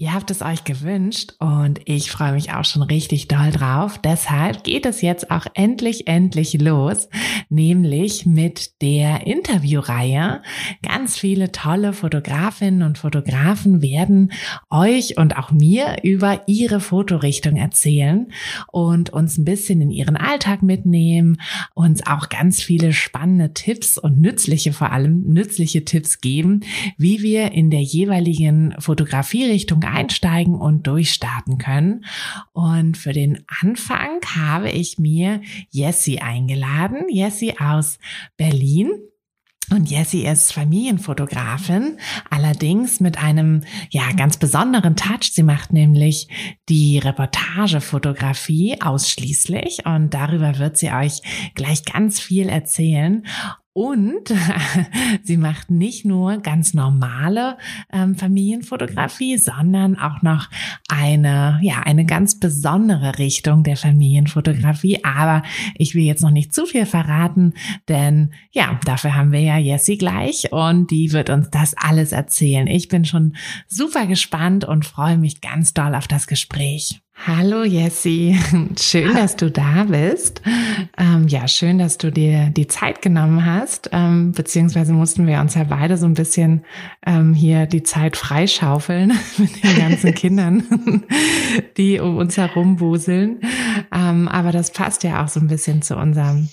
Ihr habt es euch gewünscht und ich freue mich auch schon richtig doll drauf. Deshalb geht es jetzt auch endlich, endlich los, nämlich mit der Interviewreihe. Ganz viele tolle Fotografinnen und Fotografen werden euch und auch mir über ihre Fotorichtung erzählen und uns ein bisschen in ihren Alltag mitnehmen, uns auch ganz viele spannende Tipps und nützliche, vor allem nützliche Tipps geben, wie wir in der jeweiligen Fotografierichtung einsteigen und durchstarten können. Und für den Anfang habe ich mir Jessie eingeladen. Jessie aus Berlin. Und Jessie ist Familienfotografin, allerdings mit einem ja ganz besonderen Touch. Sie macht nämlich die Reportagefotografie ausschließlich und darüber wird sie euch gleich ganz viel erzählen. Und sie macht nicht nur ganz normale ähm, Familienfotografie, sondern auch noch eine, ja, eine ganz besondere Richtung der Familienfotografie. Aber ich will jetzt noch nicht zu viel verraten, denn ja, dafür haben wir ja Jessie gleich und die wird uns das alles erzählen. Ich bin schon super gespannt und freue mich ganz doll auf das Gespräch. Hallo Jessie, schön, dass du da bist. Ähm, ja, schön, dass du dir die Zeit genommen hast. Ähm, beziehungsweise mussten wir uns ja beide so ein bisschen ähm, hier die Zeit freischaufeln mit den ganzen Kindern, die um uns herum wuseln. Ähm, aber das passt ja auch so ein bisschen zu unserem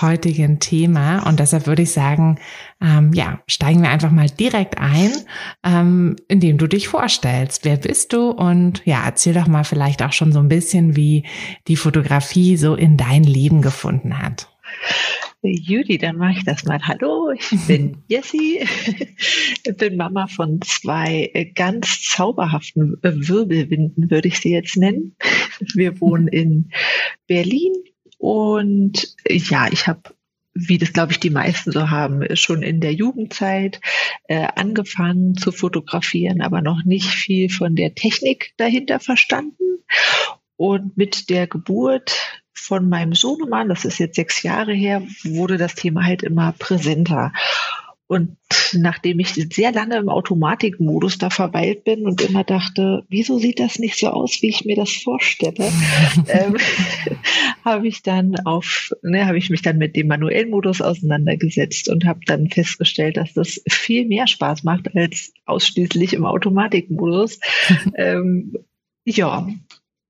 heutigen Thema. Und deshalb würde ich sagen, ähm, ja, steigen wir einfach mal direkt ein, ähm, indem du dich vorstellst. Wer bist du? Und ja, erzähl doch mal vielleicht auch schon so ein bisschen, wie die Fotografie so in dein Leben gefunden hat. Judy, dann mache ich das mal. Hallo, ich bin Jessie, bin Mama von zwei ganz zauberhaften Wirbelwinden, würde ich sie jetzt nennen. Wir wohnen in Berlin und ja, ich habe wie das, glaube ich, die meisten so haben, schon in der Jugendzeit äh, angefangen zu fotografieren, aber noch nicht viel von der Technik dahinter verstanden. Und mit der Geburt von meinem Sohnemann, das ist jetzt sechs Jahre her, wurde das Thema halt immer präsenter. Und nachdem ich sehr lange im Automatikmodus da verweilt bin und immer dachte, wieso sieht das nicht so aus, wie ich mir das vorstelle, ähm, habe ich dann auf, ne, habe ich mich dann mit dem manuellen Modus auseinandergesetzt und habe dann festgestellt, dass das viel mehr Spaß macht als ausschließlich im Automatikmodus. ähm, ja,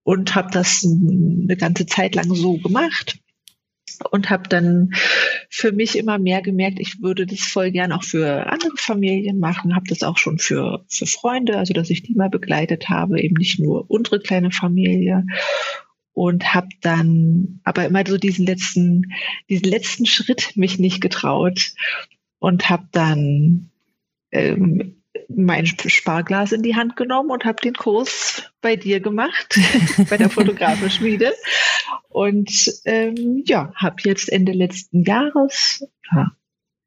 und habe das eine ganze Zeit lang so gemacht und habe dann für mich immer mehr gemerkt, ich würde das voll gern auch für andere Familien machen, habe das auch schon für, für Freunde, also dass ich die mal begleitet habe, eben nicht nur unsere kleine Familie. Und habe dann aber immer so diesen letzten diesen letzten Schritt mich nicht getraut und habe dann ähm, mein Sparglas in die Hand genommen und habe den Kurs bei dir gemacht, bei der Fotografenschmiede. Und ähm, ja, habe jetzt Ende letzten Jahres, ja,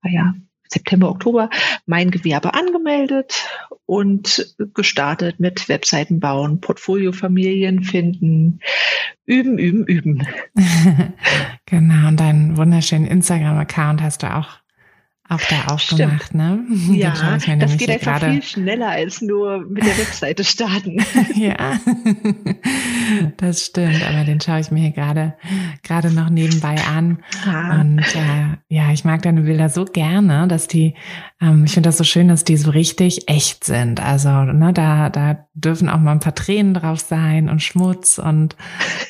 ja, September, Oktober, mein Gewerbe angemeldet und gestartet mit Webseiten bauen, Portfoliofamilien finden, üben, üben, üben. genau, und deinen wunderschönen Instagram-Account hast du auch auch da aufgemacht, Stimmt. ne? Ja, das geht einfach grade... viel schneller als nur mit der Webseite starten. ja, das stimmt. Aber den schaue ich mir hier gerade gerade noch nebenbei an. Ah. Und äh, ja, ich mag deine Bilder so gerne, dass die, ähm, ich finde das so schön, dass die so richtig echt sind. Also ne, da da dürfen auch mal ein paar Tränen drauf sein und Schmutz und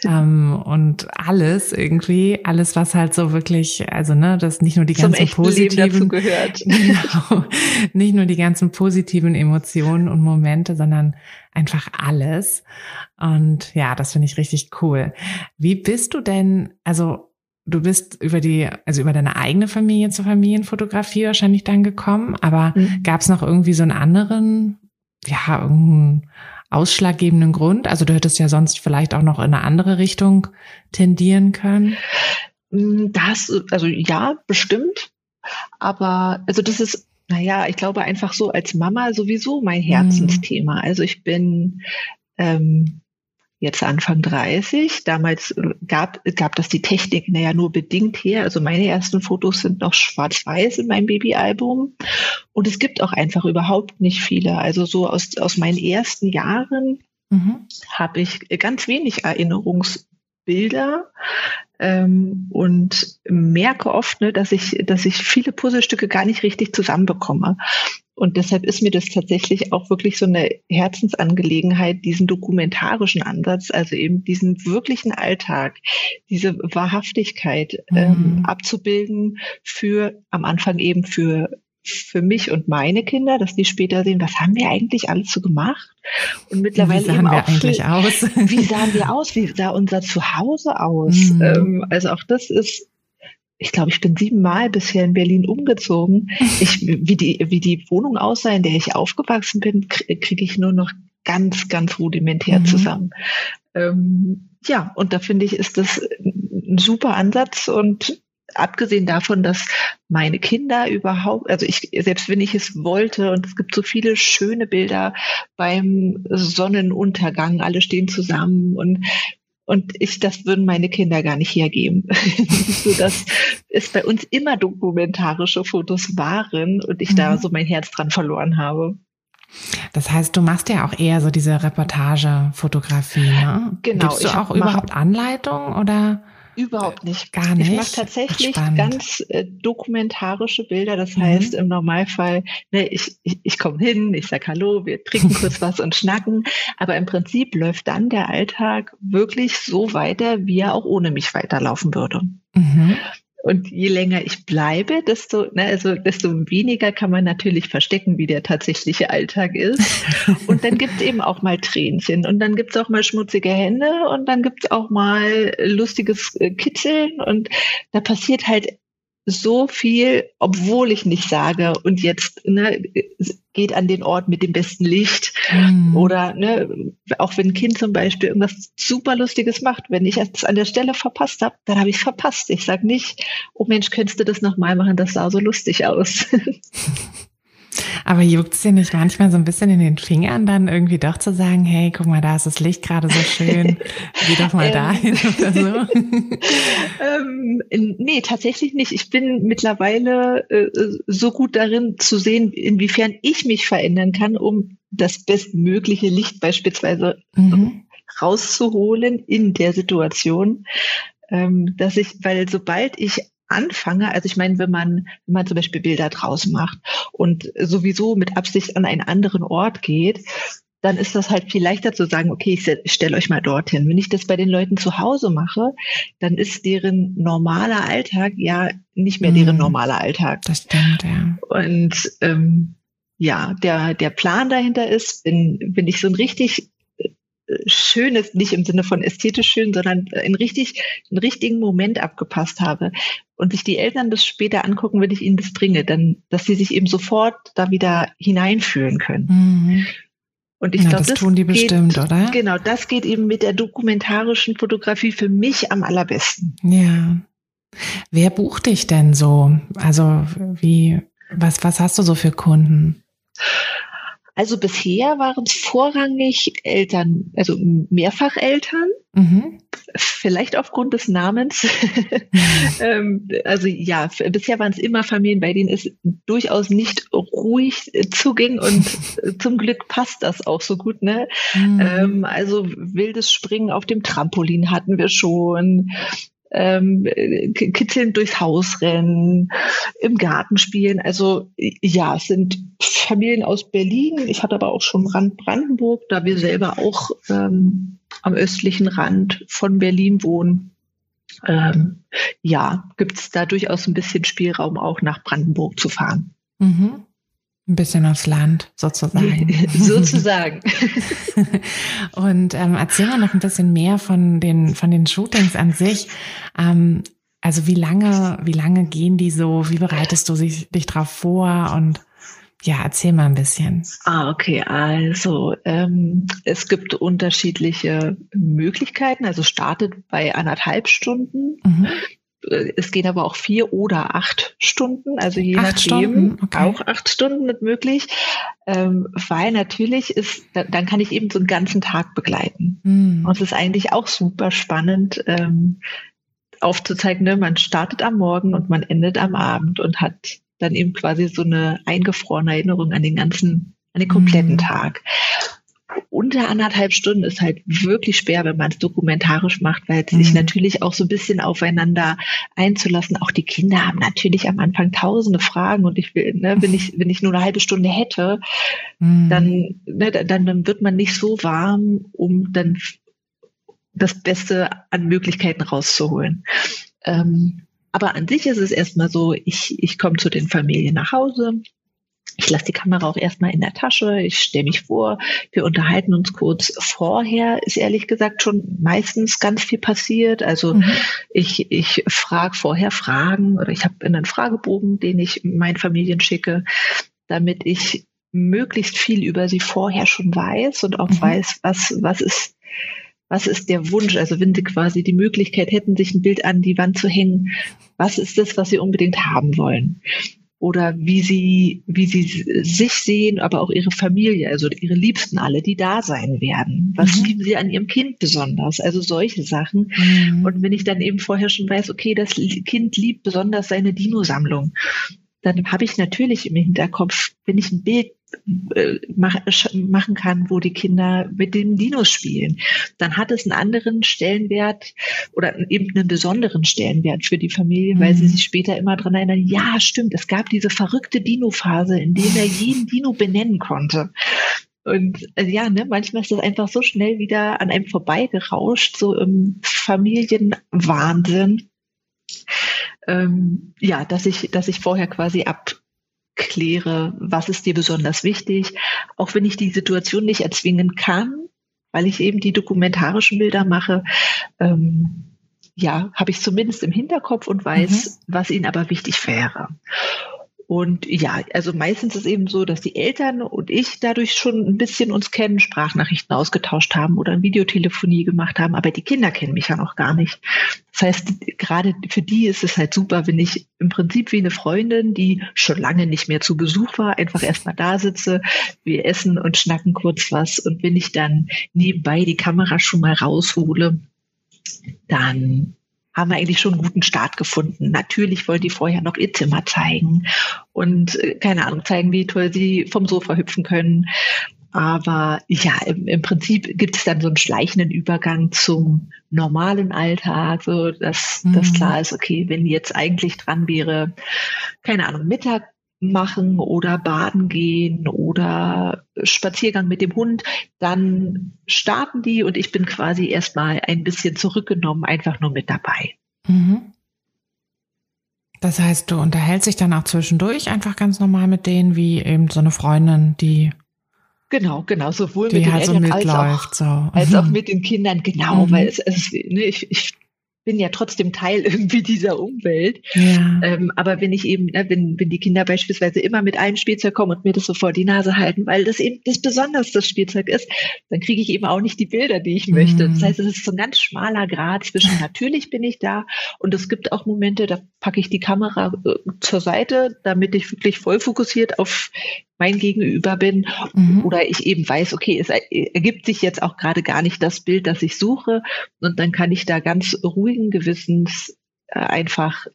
ähm, und alles irgendwie, alles was halt so wirklich, also ne, das nicht nur die ganzen positiven gehört. Genau. Nicht nur die ganzen positiven Emotionen und Momente, sondern einfach alles. Und ja, das finde ich richtig cool. Wie bist du denn, also du bist über die, also über deine eigene Familie zur Familienfotografie wahrscheinlich dann gekommen, aber mhm. gab es noch irgendwie so einen anderen, ja, irgendeinen ausschlaggebenden Grund? Also du hättest ja sonst vielleicht auch noch in eine andere Richtung tendieren können. Mm, das, also ja, bestimmt. Aber also das ist, naja, ich glaube einfach so als Mama sowieso mein mhm. Herzensthema. Also ich bin ähm, jetzt Anfang 30. Damals äh, gab, gab das die Technik naja nur bedingt her. Also meine ersten Fotos sind noch schwarz-weiß in meinem Babyalbum. Und es gibt auch einfach überhaupt nicht viele. Also so aus, aus meinen ersten Jahren mhm. habe ich ganz wenig Erinnerungsbilder ähm, und merke oft, ne, dass ich, dass ich viele Puzzlestücke gar nicht richtig zusammenbekomme. Und deshalb ist mir das tatsächlich auch wirklich so eine Herzensangelegenheit, diesen dokumentarischen Ansatz, also eben diesen wirklichen Alltag, diese Wahrhaftigkeit ähm, mhm. ähm, abzubilden für am Anfang eben für für mich und meine Kinder, dass die später sehen, was haben wir eigentlich alles so gemacht? Und mittlerweile wie sahen eben auch wir eigentlich für, aus? wie sahen wir aus? Wie sah unser Zuhause aus? Mhm. Ähm, also auch das ist ich glaube, ich bin siebenmal bisher in Berlin umgezogen. Ich, wie die, wie die Wohnung aussah, in der ich aufgewachsen bin, kriege ich nur noch ganz, ganz rudimentär mhm. zusammen. Ähm, ja, und da finde ich, ist das ein super Ansatz und abgesehen davon, dass meine Kinder überhaupt, also ich, selbst wenn ich es wollte, und es gibt so viele schöne Bilder beim Sonnenuntergang, alle stehen zusammen und und ich, das würden meine Kinder gar nicht hergeben. so dass es bei uns immer dokumentarische Fotos waren und ich mhm. da so mein Herz dran verloren habe. Das heißt, du machst ja auch eher so diese Reportagefotografie, ne? Genau. Gibst du auch überhaupt Anleitung oder? Überhaupt nicht. Gar nicht. Ich mache tatsächlich Ach, ganz äh, dokumentarische Bilder. Das mhm. heißt, im Normalfall, ne, ich, ich, ich komme hin, ich sag Hallo, wir trinken kurz was und schnacken. Aber im Prinzip läuft dann der Alltag wirklich so weiter, wie er auch ohne mich weiterlaufen würde. Mhm. Und je länger ich bleibe, desto, ne, also desto weniger kann man natürlich verstecken, wie der tatsächliche Alltag ist. Und dann gibt es eben auch mal Tränchen. Und dann gibt es auch mal schmutzige Hände. Und dann gibt es auch mal lustiges äh, Kitzeln. Und da passiert halt so viel, obwohl ich nicht sage, und jetzt ne, geht an den Ort mit dem besten Licht. Mhm. Oder ne, auch wenn ein Kind zum Beispiel irgendwas super Lustiges macht, wenn ich es an der Stelle verpasst habe, dann habe ich es verpasst. Ich sage nicht, oh Mensch, könntest du das nochmal machen, das sah so lustig aus. Aber juckt es dir nicht manchmal so ein bisschen in den Fingern, dann irgendwie doch zu sagen, hey, guck mal, da ist das Licht gerade so schön, geh doch mal ähm, dahin oder so? ähm, nee, tatsächlich nicht. Ich bin mittlerweile äh, so gut darin zu sehen, inwiefern ich mich verändern kann, um das bestmögliche Licht beispielsweise mhm. rauszuholen in der Situation, ähm, dass ich, weil sobald ich anfange, also ich meine, wenn man, wenn man zum Beispiel Bilder draus macht und sowieso mit Absicht an einen anderen Ort geht, dann ist das halt viel leichter zu sagen, okay, ich stelle euch mal dorthin. Wenn ich das bei den Leuten zu Hause mache, dann ist deren normaler Alltag ja nicht mehr deren mhm. normaler Alltag. Das stimmt, ja. Und ähm, ja, der, der Plan dahinter ist, wenn, wenn ich so ein richtig Schönes, nicht im Sinne von ästhetisch schön, sondern in richtig, einen richtigen Moment abgepasst habe und sich die Eltern das später angucken, wenn ich ihnen das bringe, dann, dass sie sich eben sofort da wieder hineinfühlen können. Mhm. Und ich ja, glaube, das, das tun die geht, bestimmt, oder? Genau, das geht eben mit der dokumentarischen Fotografie für mich am allerbesten. Ja. Wer bucht dich denn so? Also wie, was, was hast du so für Kunden? Also bisher waren es vorrangig Eltern, also Mehrfacheltern, mhm. vielleicht aufgrund des Namens. ähm, also ja, bisher waren es immer Familien, bei denen es durchaus nicht ruhig zuging und zum Glück passt das auch so gut. Ne? Mhm. Ähm, also wildes Springen auf dem Trampolin hatten wir schon ähm, kitzeln durchs Haus rennen, im Garten spielen. Also ja, es sind Familien aus Berlin. Ich hatte aber auch schon Rand Brandenburg, da wir selber auch ähm, am östlichen Rand von Berlin wohnen. ähm, ja, gibt es da durchaus ein bisschen Spielraum, auch nach Brandenburg zu fahren. Mhm. Ein bisschen aufs Land, sozusagen. sozusagen. Und ähm, erzähl mal noch ein bisschen mehr von den, von den Shootings an sich. Ähm, also wie lange, wie lange gehen die so? Wie bereitest du dich, dich drauf vor? Und ja, erzähl mal ein bisschen. Ah, okay. Also ähm, es gibt unterschiedliche Möglichkeiten. Also startet bei anderthalb Stunden. Mhm. Es gehen aber auch vier oder acht Stunden, also je acht nachdem okay. auch acht Stunden mit möglich, ähm, weil natürlich ist, dann kann ich eben so einen ganzen Tag begleiten. Mhm. Und es ist eigentlich auch super spannend, ähm, aufzuzeigen, ne? man startet am Morgen und man endet am Abend und hat dann eben quasi so eine eingefrorene Erinnerung an den ganzen, an den kompletten mhm. Tag unter anderthalb Stunden ist halt wirklich schwer, wenn man es dokumentarisch macht, weil mhm. sich natürlich auch so ein bisschen aufeinander einzulassen. Auch die Kinder haben natürlich am Anfang tausende Fragen und ich will, ne, wenn ich, wenn ich nur eine halbe Stunde hätte, mhm. dann, ne, dann, dann wird man nicht so warm, um dann das Beste an Möglichkeiten rauszuholen. Ähm, aber an sich ist es erstmal so, ich, ich komme zu den Familien nach Hause, ich lasse die Kamera auch erstmal in der Tasche, ich stelle mich vor, wir unterhalten uns kurz. Vorher ist ehrlich gesagt schon meistens ganz viel passiert. Also mhm. ich, ich frage vorher Fragen oder ich habe einen Fragebogen, den ich meinen Familien schicke, damit ich möglichst viel über sie vorher schon weiß und auch mhm. weiß, was, was ist, was ist der Wunsch? Also wenn sie quasi die Möglichkeit hätten, sich ein Bild an die Wand zu hängen, was ist das, was sie unbedingt haben wollen? Oder wie sie, wie sie sich sehen, aber auch ihre Familie, also ihre Liebsten alle, die da sein werden. Was mhm. lieben sie an ihrem Kind besonders? Also solche Sachen. Mhm. Und wenn ich dann eben vorher schon weiß, okay, das Kind liebt besonders seine Dino-Sammlung, dann habe ich natürlich im Hinterkopf, wenn ich ein Bild äh, machen kann, wo die Kinder mit den Dinos spielen, dann hat es einen anderen Stellenwert oder eben einen besonderen Stellenwert für die Familie, weil mhm. sie sich später immer dran erinnern, ja, stimmt, es gab diese verrückte Dino-Phase, in der er jeden Dino benennen konnte. Und also ja, ne, manchmal ist das einfach so schnell wieder an einem vorbeigerauscht, so im Familienwahnsinn. Ähm, ja, dass ich, dass ich vorher quasi ab, kläre, was ist dir besonders wichtig, auch wenn ich die Situation nicht erzwingen kann, weil ich eben die dokumentarischen Bilder mache. Ähm, ja, habe ich zumindest im Hinterkopf und weiß, mhm. was ihnen aber wichtig wäre. Und ja, also meistens ist eben so, dass die Eltern und ich dadurch schon ein bisschen uns kennen, Sprachnachrichten ausgetauscht haben oder eine Videotelefonie gemacht haben, aber die Kinder kennen mich ja noch gar nicht. Das heißt, gerade für die ist es halt super, wenn ich im Prinzip wie eine Freundin, die schon lange nicht mehr zu Besuch war, einfach erstmal da sitze, wir essen und schnacken kurz was und wenn ich dann nebenbei die Kamera schon mal raushole, dann haben wir eigentlich schon einen guten Start gefunden. Natürlich wollen die vorher noch ihr Zimmer zeigen und äh, keine Ahnung, zeigen, wie toll sie vom Sofa hüpfen können. Aber ja, im, im Prinzip gibt es dann so einen schleichenden Übergang zum normalen Alltag, so dass, mhm. dass klar ist, okay, wenn jetzt eigentlich dran wäre, keine Ahnung, Mittag machen oder baden gehen oder Spaziergang mit dem Hund, dann starten die und ich bin quasi erstmal ein bisschen zurückgenommen, einfach nur mit dabei. Mhm. Das heißt, du unterhältst dich dann auch zwischendurch einfach ganz normal mit denen, wie eben so eine Freundin, die Genau, genau, sowohl mit den halt Eltern so als, auch, so. als auch mhm. mit den Kindern, genau, mhm. weil es, es ne, ich, ich bin ja trotzdem Teil irgendwie dieser Umwelt. Ja. Ähm, aber wenn ich eben, ne, wenn, wenn die Kinder beispielsweise immer mit einem Spielzeug kommen und mir das so vor die Nase halten, weil das eben das besonders Spielzeug ist, dann kriege ich eben auch nicht die Bilder, die ich möchte. Mhm. Das heißt, es ist so ein ganz schmaler Grad zwischen natürlich bin ich da und es gibt auch Momente, da packe ich die Kamera äh, zur Seite, damit ich wirklich voll fokussiert auf mein Gegenüber bin mhm. oder ich eben weiß, okay, es ergibt sich jetzt auch gerade gar nicht das Bild, das ich suche und dann kann ich da ganz ruhigen Gewissens äh, einfach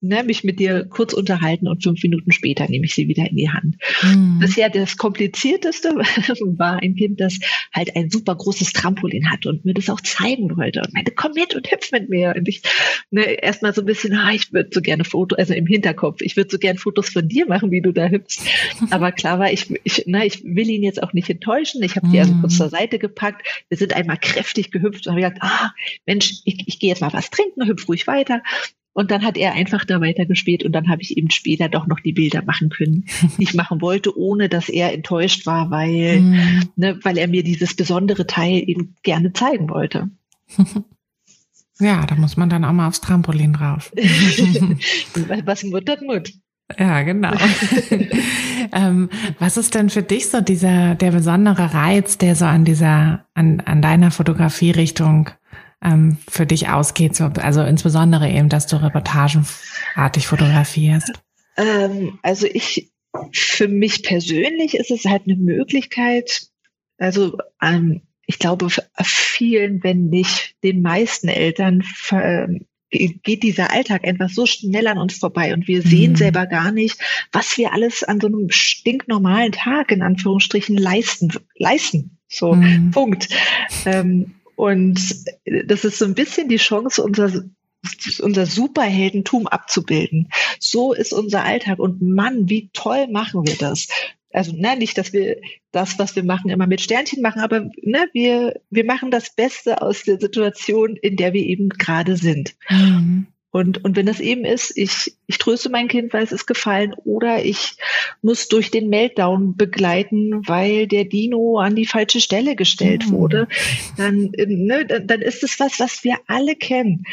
ne, mich mit dir kurz unterhalten und fünf Minuten später nehme ich sie wieder in die Hand. Mhm. Bisher das Komplizierteste war ein Kind, das halt ein super großes Trampolin hat und mir das auch zeigen wollte und meinte, komm mit und hüpf mit mir. Und ich ne, erstmal so ein bisschen, ah, ich würde so gerne Fotos, also im Hinterkopf, ich würde so gerne Fotos von dir machen, wie du da hüpfst. Aber klar war, ich, ich, ne, ich will ihn jetzt auch nicht enttäuschen. Ich habe mhm. die also kurz zur Seite gepackt. Wir sind einmal kräftig gehüpft und habe gesagt, ah, Mensch, ich, ich gehe jetzt mal was trinken, hüpf ruhig weiter. Und dann hat er einfach da weitergespielt und dann habe ich eben später doch noch die Bilder machen können, die ich machen wollte, ohne dass er enttäuscht war, weil, mhm. ne, weil er mir dieses besondere Teil eben gerne zeigen wollte. Ja, da muss man dann auch mal aufs Trampolin rauf. was Mut hat Mut. Ja, genau. ähm, was ist denn für dich so dieser, der besondere Reiz, der so an dieser, an, an deiner Fotografierichtung ähm, für dich ausgeht? So, also insbesondere eben, dass du reportagenartig fotografierst. Ähm, also ich, für mich persönlich ist es halt eine Möglichkeit, also ähm, ich glaube, vielen, wenn nicht den meisten Eltern ähm, geht dieser Alltag einfach so schnell an uns vorbei und wir sehen mhm. selber gar nicht, was wir alles an so einem stinknormalen Tag in Anführungsstrichen leisten, leisten. So, mhm. Punkt. Ähm, und das ist so ein bisschen die Chance, unser unser Superheldentum abzubilden. So ist unser Alltag und Mann, wie toll machen wir das. Also ne, nicht, dass wir das, was wir machen, immer mit Sternchen machen, aber ne, wir, wir machen das Beste aus der Situation, in der wir eben gerade sind. Mhm. Und, und wenn das eben ist, ich, ich tröste mein Kind, weil es ist gefallen, oder ich muss durch den Meltdown begleiten, weil der Dino an die falsche Stelle gestellt mhm. wurde, dann, ne, dann ist es was, was wir alle kennen.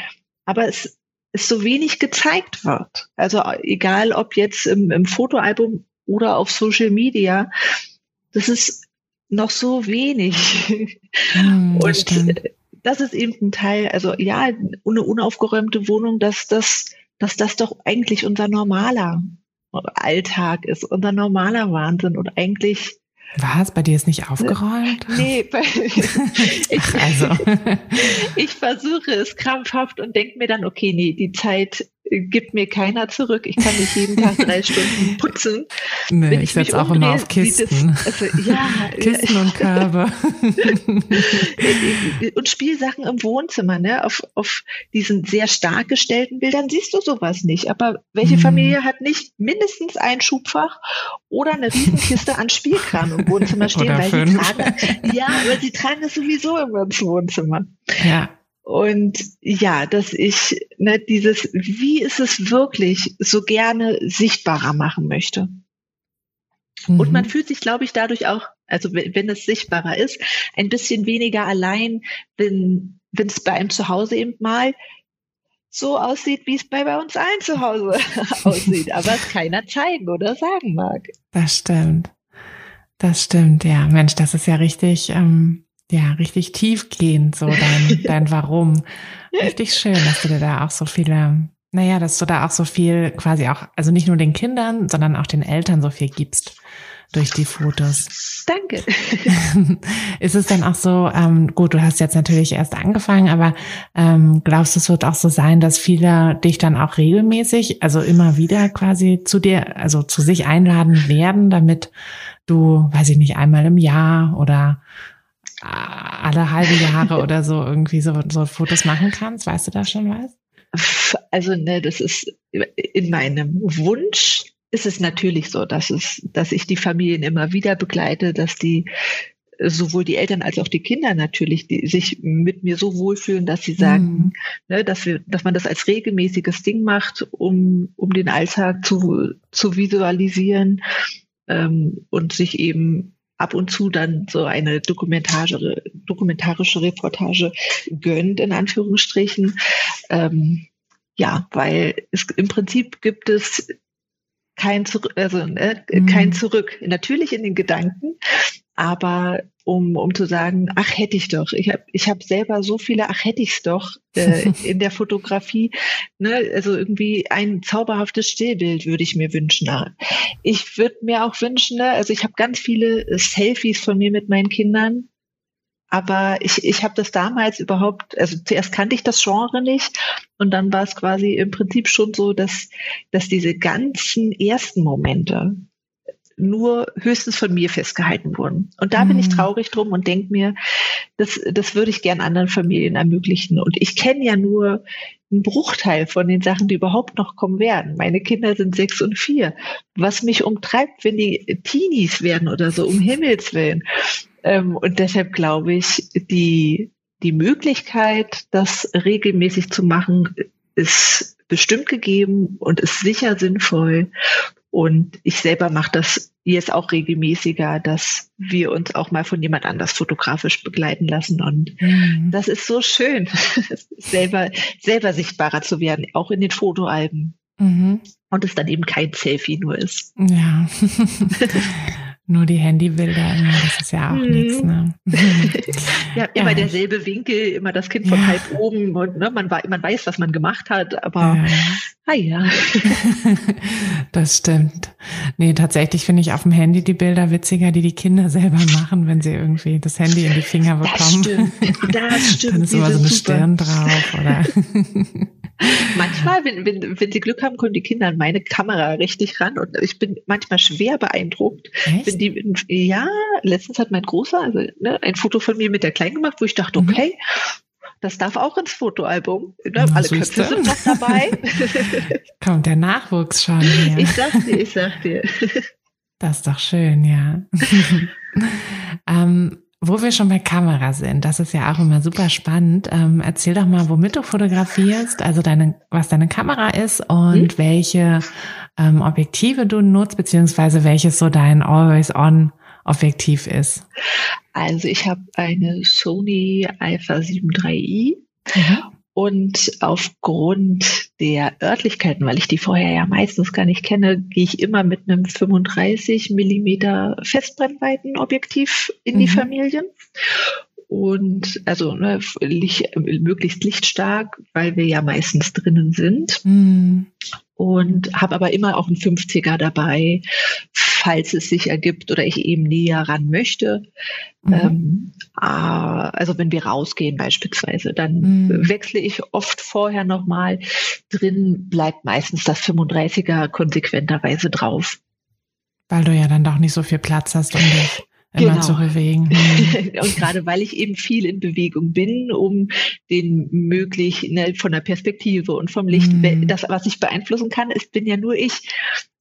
Aber es, es so wenig gezeigt wird. Also egal, ob jetzt im, im Fotoalbum oder auf Social Media, das ist noch so wenig. Mhm, und stimmt das ist eben ein Teil, also ja, eine unaufgeräumte Wohnung, dass das, dass das doch eigentlich unser normaler Alltag ist, unser normaler Wahnsinn und eigentlich was? Bei dir ist nicht aufgeräumt? Nee, bei, ich, also. ich versuche es krampfhaft und denke mir dann, okay, nee, die Zeit gibt mir keiner zurück. Ich kann nicht jeden Tag drei Stunden putzen. Nee, Wenn ich, ich setze auch immer auf Kisten. Das, also, ja, Kisten und Körbe. und Spielsachen im Wohnzimmer, ne? Auf, auf diesen sehr stark gestellten Bildern siehst du sowas nicht. Aber welche hm. Familie hat nicht mindestens ein Schubfach oder eine Riesenkiste an Spielkram im Wohnzimmer stehen, weil fünf. sie tragen, ja, weil sie tragen es sowieso immer ins Wohnzimmer. Ja. Und ja, dass ich ne, dieses, wie ist es wirklich, so gerne sichtbarer machen möchte. Mhm. Und man mhm. fühlt sich, glaube ich, dadurch auch, also wenn es sichtbarer ist, ein bisschen weniger allein, wenn wenn es bei einem zu Hause eben mal so aussieht, wie es bei, bei uns allen zu Hause aussieht, aber es keiner zeigen oder sagen mag. Das stimmt. Das stimmt, ja. Mensch, das ist ja richtig, ähm, ja, richtig tiefgehend, so dein, dein Warum. Richtig schön, dass du dir da auch so viele, naja, dass du da auch so viel quasi auch, also nicht nur den Kindern, sondern auch den Eltern so viel gibst durch die Fotos. Danke. Ist es dann auch so, ähm, gut, du hast jetzt natürlich erst angefangen, aber ähm, glaubst du, es wird auch so sein, dass viele dich dann auch regelmäßig, also immer wieder quasi zu dir, also zu sich einladen werden, damit du, weiß ich nicht, einmal im Jahr oder alle halbe Jahre oder so irgendwie so, so Fotos machen kannst? Weißt du da schon was? Also, ne, das ist in meinem Wunsch ist es natürlich so, dass es, dass ich die Familien immer wieder begleite, dass die sowohl die Eltern als auch die Kinder natürlich, die sich mit mir so wohlfühlen, dass sie sagen, mhm. ne, dass wir, dass man das als regelmäßiges Ding macht, um, um den Alltag zu, zu visualisieren ähm, und sich eben ab und zu dann so eine dokumentarische, dokumentarische Reportage gönnt, in Anführungsstrichen. Ähm, ja, weil es im Prinzip gibt es kein Zurück, also äh, mhm. kein Zurück. Natürlich in den Gedanken, aber um, um zu sagen, ach hätte ich doch. Ich habe ich hab selber so viele, ach hätte ich's doch äh, in der Fotografie. Ne? Also irgendwie ein zauberhaftes Stillbild würde ich mir wünschen. Ich würde mir auch wünschen, ne? also ich habe ganz viele Selfies von mir mit meinen Kindern aber ich, ich habe das damals überhaupt, also zuerst kannte ich das Genre nicht und dann war es quasi im Prinzip schon so, dass, dass diese ganzen ersten Momente nur höchstens von mir festgehalten wurden. Und da mhm. bin ich mhm. traurig drum und denke mir, das, das würde ich gern anderen Familien ermöglichen. Und ich kenne ja nur einen Bruchteil von den Sachen, die überhaupt noch kommen werden. Meine Kinder sind sechs und vier. Was mich umtreibt, wenn die Teenies werden oder so, um Himmels Willen. Ähm, und deshalb glaube ich, die, die Möglichkeit, das regelmäßig zu machen, ist bestimmt gegeben und ist sicher sinnvoll. Und ich selber mache das jetzt auch regelmäßiger, dass wir uns auch mal von jemand anders fotografisch begleiten lassen. Und mhm. das ist so schön, selber, selber sichtbarer zu werden, auch in den Fotoalben. Mhm. Und es dann eben kein Selfie nur ist. Ja. Nur die Handybilder, das ist ja auch mhm. nichts. Ne? ja, immer ja. derselbe Winkel, immer das Kind von ja. halb oben und ne, man, man weiß, was man gemacht hat, aber ja. ah ja. das stimmt. Nee, tatsächlich finde ich auf dem Handy die Bilder witziger, die die Kinder selber machen, wenn sie irgendwie das Handy in die Finger bekommen. Das stimmt. Das stimmt. Dann ist immer so eine super. Stirn drauf oder manchmal, wenn, wenn, wenn sie Glück haben, kommen die Kinder an meine Kamera richtig ran und ich bin manchmal schwer beeindruckt. Wenn die, ja, letztens hat mein Großer also, ne, ein Foto von mir mit der Kleinen gemacht, wo ich dachte, mhm. okay, das darf auch ins Fotoalbum. Ne? Alle Köpfe sind noch dabei. Kommt der Nachwuchs schon. Hier. Ich sag dir, ich sag dir. Das ist doch schön, ja. ähm, wo wir schon bei Kamera sind, das ist ja auch immer super spannend. Ähm, erzähl doch mal, womit du fotografierst, also deine, was deine Kamera ist und mhm. welche ähm, Objektive du nutzt, beziehungsweise welches so dein Always-On-Objektiv ist. Also ich habe eine Sony Alpha 7 III mhm. Und aufgrund der Örtlichkeiten, weil ich die vorher ja meistens gar nicht kenne, gehe ich immer mit einem 35 Millimeter Festbrennweitenobjektiv in mhm. die Familien. Und also ne, Licht, möglichst lichtstark, weil wir ja meistens drinnen sind. Mhm. Und habe aber immer auch einen 50er dabei, falls es sich ergibt oder ich eben näher ran möchte. Mhm. Ähm, äh, also wenn wir rausgehen beispielsweise, dann mhm. wechsle ich oft vorher nochmal. Drin bleibt meistens das 35er konsequenterweise drauf. Weil du ja dann doch nicht so viel Platz hast, um dich immer genau. zu bewegen. Mhm. und gerade weil ich eben viel in Bewegung bin, um den möglich ne, von der Perspektive und vom Licht, mm. das, was ich beeinflussen kann, ist, bin ja nur ich.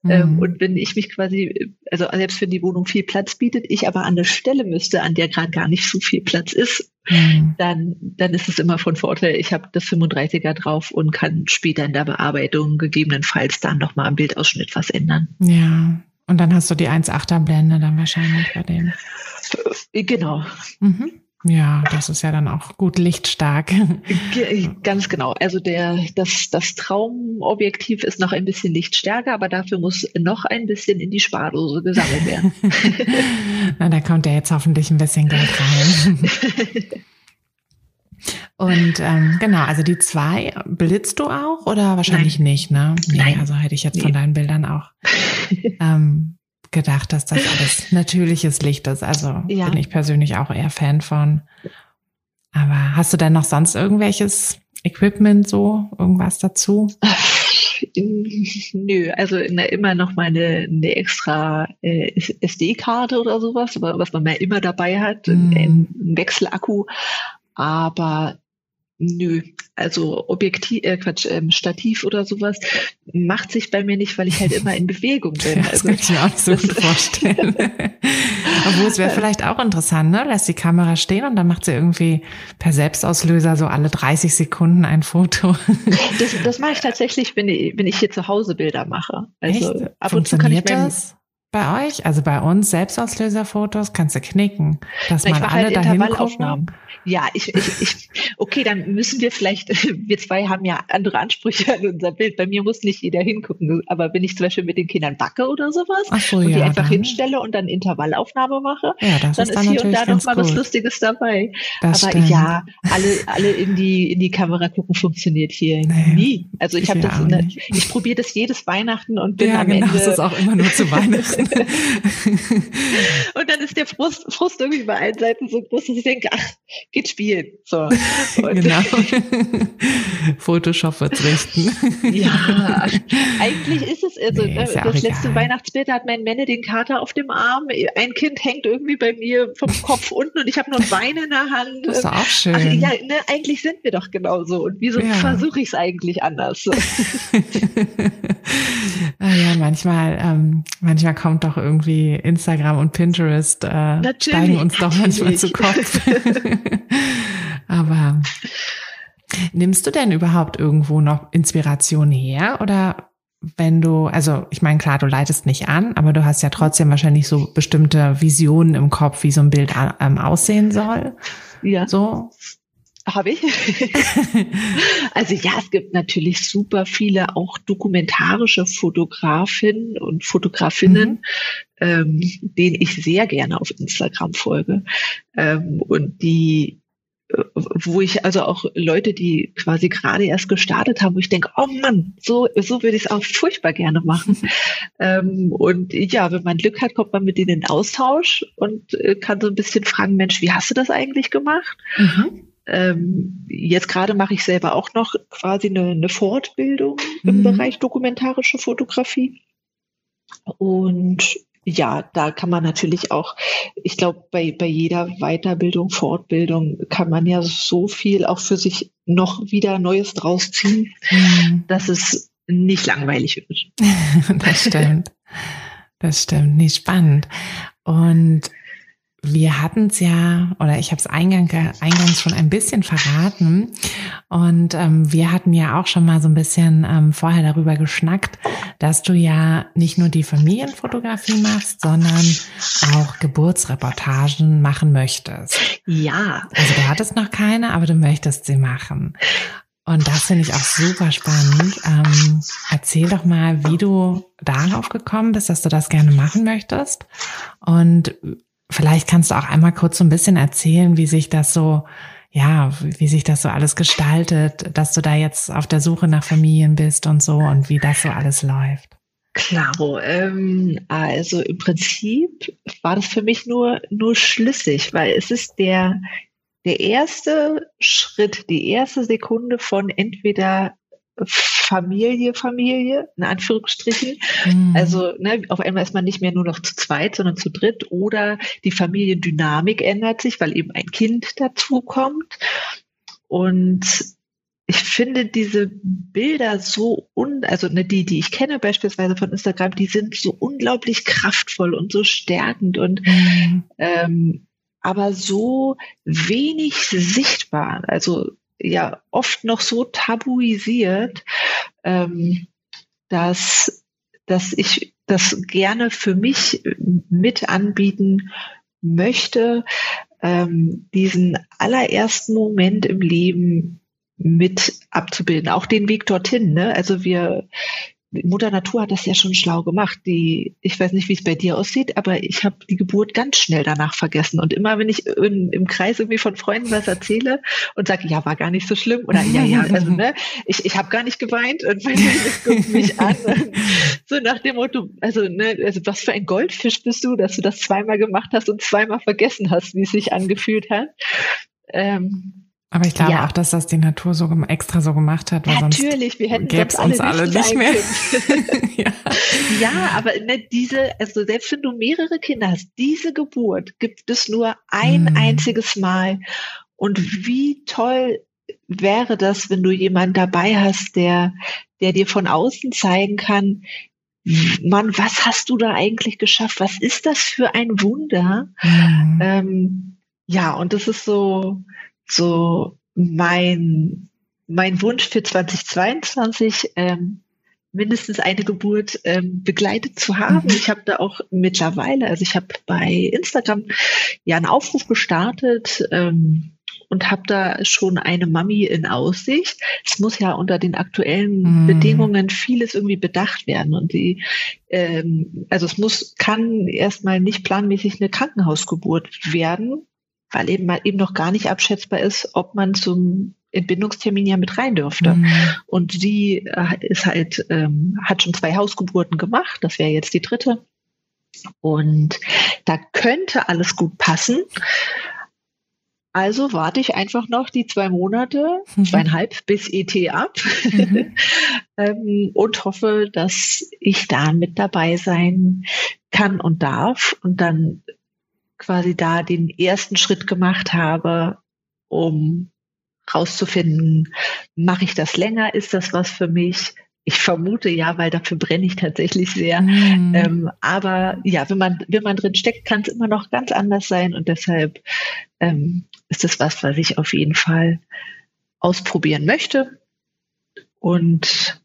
Mm. Und wenn ich mich quasi, also selbst wenn die Wohnung viel Platz bietet, ich aber an der Stelle müsste, an der gerade gar nicht so viel Platz ist, mm. dann, dann ist es immer von Vorteil. Ich habe das 35er drauf und kann später in der Bearbeitung gegebenenfalls dann nochmal am Bildausschnitt was ändern. Ja, und dann hast du die 1,8er Blende dann wahrscheinlich bei dem. Genau. Mhm. Ja, das ist ja dann auch gut lichtstark. Ganz genau. Also der, das, das Traumobjektiv ist noch ein bisschen lichtstärker, aber dafür muss noch ein bisschen in die Spardose gesammelt werden. Na, da kommt ja jetzt hoffentlich ein bisschen Geld rein. Und ähm, genau, also die zwei blitzt du auch oder wahrscheinlich Nein. nicht, ne? Nee, Nein. Also hätte ich jetzt nee. von deinen Bildern auch ähm, gedacht, dass das alles natürliches Licht ist. Also ja. bin ich persönlich auch eher Fan von. Aber hast du denn noch sonst irgendwelches Equipment so, irgendwas dazu? Nö, also immer noch mal eine, eine extra äh, SD-Karte oder sowas, was man ja immer dabei hat, mm. ein Wechselakku. Aber Nö, also Objektiv, äh Quatsch, ähm, Stativ oder sowas macht sich bei mir nicht, weil ich halt immer in Bewegung bin. Das also, kann ich mir auch so gut vorstellen. Obwohl es wäre vielleicht auch interessant, ne? Lässt die Kamera stehen und dann macht sie irgendwie per Selbstauslöser so alle 30 Sekunden ein Foto. Das, das mache ich tatsächlich, wenn ich, wenn ich hier zu Hause Bilder mache. Also Echt? ab und zu kann ich das? Bei euch? Also bei uns Selbstauslöserfotos kannst du knicken, dass Na, man alle halt dahin gucken. Ja, ich, ich, ich, okay, dann müssen wir vielleicht, wir zwei haben ja andere Ansprüche an unser Bild. Bei mir muss nicht jeder hingucken. Aber wenn ich zum Beispiel mit den Kindern backe oder sowas Ach so, und ja, die einfach dann. hinstelle und dann Intervallaufnahme mache, ja, dann ist, dann ist hier und da noch mal was Lustiges dabei. Das aber stimmt. ja, alle, alle in die, in die Kamera gucken funktioniert hier nee, nie. Also ich habe das, eine, ich probiere das jedes Weihnachten und bin ja, am genau, Ende. Das ist auch immer nur zu Weihnachten. und dann ist der Frust, Frust irgendwie bei allen Seiten so groß, dass ich denke, ach, geht spielen. So. genau. Photoshop wird's richten. ja, eigentlich ist es, also nee, ist ja das letzte Weihnachtsbild hat mein Männer den Kater auf dem Arm, ein Kind hängt irgendwie bei mir vom Kopf unten und ich habe nur ein Wein in der Hand. Das ist auch schön. Ach, ja, ne, eigentlich sind wir doch genauso. Und wieso ja. versuche ich es eigentlich anders? ah ja, manchmal, ähm, manchmal kommt doch irgendwie Instagram und Pinterest äh, steigen uns doch manchmal zu Kopf. Aber nimmst du denn überhaupt irgendwo noch Inspiration her oder wenn du, also ich meine, klar, du leitest nicht an, aber du hast ja trotzdem wahrscheinlich so bestimmte Visionen im Kopf, wie so ein Bild ähm, aussehen soll. Ja. So. Habe ich. also ja, es gibt natürlich super viele auch dokumentarische Fotografinnen und Fotografinnen, mhm. ähm, denen ich sehr gerne auf Instagram folge ähm, und die wo ich also auch Leute, die quasi gerade erst gestartet haben, wo ich denke, oh Mann, so, so würde ich es auch furchtbar gerne machen. ähm, und ja, wenn man Glück hat, kommt man mit denen in Austausch und äh, kann so ein bisschen fragen, Mensch, wie hast du das eigentlich gemacht? Mhm. Ähm, jetzt gerade mache ich selber auch noch quasi eine, eine Fortbildung mhm. im Bereich dokumentarische Fotografie. Und ja, da kann man natürlich auch, ich glaube, bei, bei jeder Weiterbildung, Fortbildung kann man ja so viel auch für sich noch wieder Neues draus ziehen, mhm. dass es nicht langweilig wird. das stimmt. Das stimmt. Nicht spannend. Und wir hatten es ja, oder ich habe es eingang, eingangs schon ein bisschen verraten. Und ähm, wir hatten ja auch schon mal so ein bisschen ähm, vorher darüber geschnackt, dass du ja nicht nur die Familienfotografie machst, sondern auch Geburtsreportagen machen möchtest. Ja. Also du hattest noch keine, aber du möchtest sie machen. Und das finde ich auch super spannend. Ähm, erzähl doch mal, wie du darauf gekommen bist, dass du das gerne machen möchtest und Vielleicht kannst du auch einmal kurz so ein bisschen erzählen, wie sich das so, ja, wie sich das so alles gestaltet, dass du da jetzt auf der Suche nach Familien bist und so und wie das so alles läuft. Klaro, ähm, also im Prinzip war das für mich nur, nur schlüssig, weil es ist der, der erste Schritt, die erste Sekunde von entweder Familie, Familie, in Anführungsstrichen. Mhm. Also ne, auf einmal ist man nicht mehr nur noch zu zweit, sondern zu dritt oder die Familiendynamik ändert sich, weil eben ein Kind dazukommt. Und ich finde diese Bilder so un, also ne, die, die ich kenne beispielsweise von Instagram, die sind so unglaublich kraftvoll und so stärkend und mhm. ähm, aber so wenig sichtbar. Also ja oft noch so tabuisiert, ähm, dass, dass ich das gerne für mich mit anbieten möchte, ähm, diesen allerersten Moment im Leben mit abzubilden, auch den Weg dorthin. Ne? Also wir Mutter Natur hat das ja schon schlau gemacht. Die, ich weiß nicht, wie es bei dir aussieht, aber ich habe die Geburt ganz schnell danach vergessen. Und immer, wenn ich in, im Kreis irgendwie von Freunden was erzähle und sage, ja, war gar nicht so schlimm oder ja, ja, also ne, ich, ich habe gar nicht geweint und meine guckt mich an. so nach dem Motto, also ne, also was für ein Goldfisch bist du, dass du das zweimal gemacht hast und zweimal vergessen hast, wie es sich angefühlt hat. Ähm, aber ich glaube ja. auch, dass das die Natur so extra so gemacht hat, weil Natürlich, sonst wir hätten gäbe es uns alle nicht mehr. ja. ja. aber ne, diese, also selbst wenn du mehrere Kinder hast, diese Geburt gibt es nur ein hm. einziges Mal. Und wie toll wäre das, wenn du jemanden dabei hast, der, der dir von außen zeigen kann, Mann, was hast du da eigentlich geschafft? Was ist das für ein Wunder? Mhm. Ähm, ja, und das ist so, so mein, mein Wunsch für 2022, ähm, mindestens eine Geburt ähm, begleitet zu haben. Mhm. Ich habe da auch mittlerweile, also ich habe bei Instagram ja einen Aufruf gestartet ähm, und habe da schon eine Mami in Aussicht. Es muss ja unter den aktuellen mhm. Bedingungen vieles irgendwie bedacht werden und die, ähm, also es muss kann erstmal nicht planmäßig eine Krankenhausgeburt werden, weil eben mal eben noch gar nicht abschätzbar ist, ob man zum Entbindungstermin ja mit rein dürfte. Mhm. Und sie äh, ist halt, ähm, hat schon zwei Hausgeburten gemacht, das wäre jetzt die dritte. Und da könnte alles gut passen. Also warte ich einfach noch die zwei Monate, mhm. zweieinhalb bis ET ab mhm. ähm, und hoffe, dass ich da mit dabei sein kann und darf und dann quasi da den ersten Schritt gemacht habe, um rauszufinden, mache ich das länger, ist das was für mich? Ich vermute ja, weil dafür brenne ich tatsächlich sehr. Mhm. Ähm, aber ja, wenn man, wenn man drin steckt, kann es immer noch ganz anders sein. Und deshalb ähm, ist das was, was ich auf jeden Fall ausprobieren möchte. Und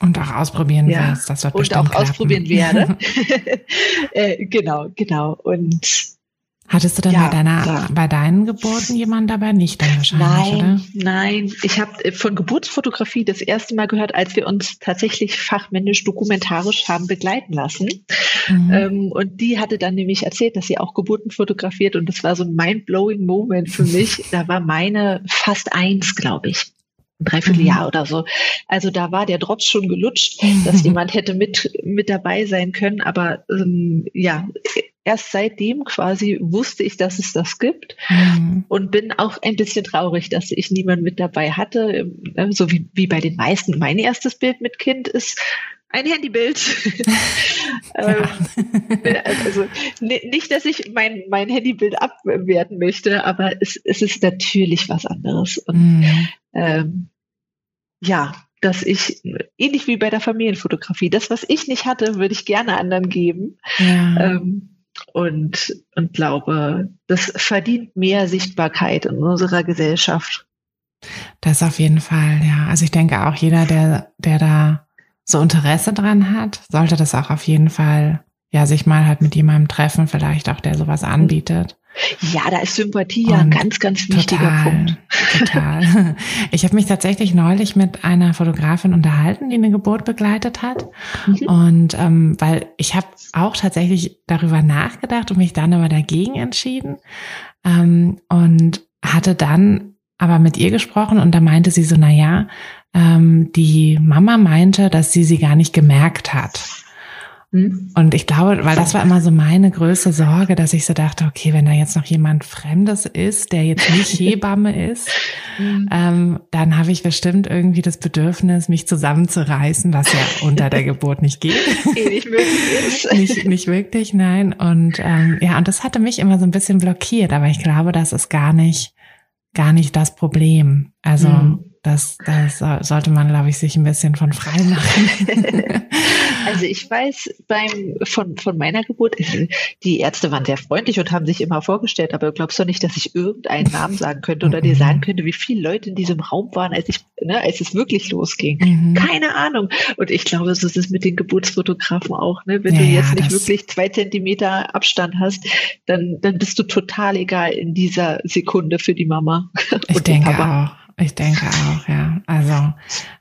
und auch ausprobieren ja, wirst, das wird Und auch klappen. ausprobieren werde. äh, genau, genau. Und Hattest du dann ja, bei deiner, klar. bei deinen Geburten jemanden dabei nicht dann wahrscheinlich, nein, oder? Nein, ich habe äh, von Geburtsfotografie das erste Mal gehört, als wir uns tatsächlich fachmännisch dokumentarisch haben begleiten lassen. Mhm. Ähm, und die hatte dann nämlich erzählt, dass sie auch Geburten fotografiert und das war so ein mind-blowing Moment für mich. da war meine fast eins, glaube ich ein Dreivierteljahr mhm. oder so. Also da war der Drops schon gelutscht, dass jemand hätte mit, mit dabei sein können. Aber ähm, ja, erst seitdem quasi wusste ich, dass es das gibt mhm. und bin auch ein bisschen traurig, dass ich niemanden mit dabei hatte. Ähm, so wie, wie bei den meisten. Mein erstes Bild mit Kind ist ein Handybild. ähm, also nicht, dass ich mein, mein Handybild abwerten möchte, aber es, es ist natürlich was anderes. Und mhm. ähm, ja, dass ich, ähnlich wie bei der Familienfotografie, das, was ich nicht hatte, würde ich gerne anderen geben. Ja. Ähm, und, und glaube, das verdient mehr Sichtbarkeit in unserer Gesellschaft. Das auf jeden Fall, ja. Also ich denke auch jeder, der, der da so Interesse dran hat, sollte das auch auf jeden Fall, ja, sich mal halt mit jemandem treffen, vielleicht auch, der sowas anbietet. Ja, da ist Sympathie ja ein ganz, ganz wichtiger total, Punkt. Total. Ich habe mich tatsächlich neulich mit einer Fotografin unterhalten, die eine Geburt begleitet hat. Mhm. Und ähm, weil ich habe auch tatsächlich darüber nachgedacht und mich dann aber dagegen entschieden. Ähm, und hatte dann aber mit ihr gesprochen und da meinte sie so, na ja, ähm, die Mama meinte, dass sie sie gar nicht gemerkt hat. Hm? Und ich glaube, weil das war immer so meine größte Sorge, dass ich so dachte, okay, wenn da jetzt noch jemand Fremdes ist, der jetzt nicht Hebamme ist, mhm. ähm, dann habe ich bestimmt irgendwie das Bedürfnis, mich zusammenzureißen, was ja unter der Geburt nicht geht. Eh nicht möglich ist. nicht, nicht wirklich, nein. Und ähm, ja, und das hatte mich immer so ein bisschen blockiert, aber ich glaube, das ist gar nicht, gar nicht das Problem. Also mhm. Das, das sollte man, glaube ich, sich ein bisschen von frei machen. Also ich weiß beim von, von meiner Geburt, die Ärzte waren sehr freundlich und haben sich immer vorgestellt, aber glaubst du nicht, dass ich irgendeinen Namen sagen könnte oder dir sagen könnte, wie viele Leute in diesem Raum waren, als ich, ne, als es wirklich losging? Mhm. Keine Ahnung. Und ich glaube, so ist es mit den Geburtsfotografen auch, ne? Wenn ja, du jetzt nicht wirklich zwei Zentimeter Abstand hast, dann, dann bist du total egal in dieser Sekunde für die Mama. Ich denke auch. Ich denke auch, ja. Also,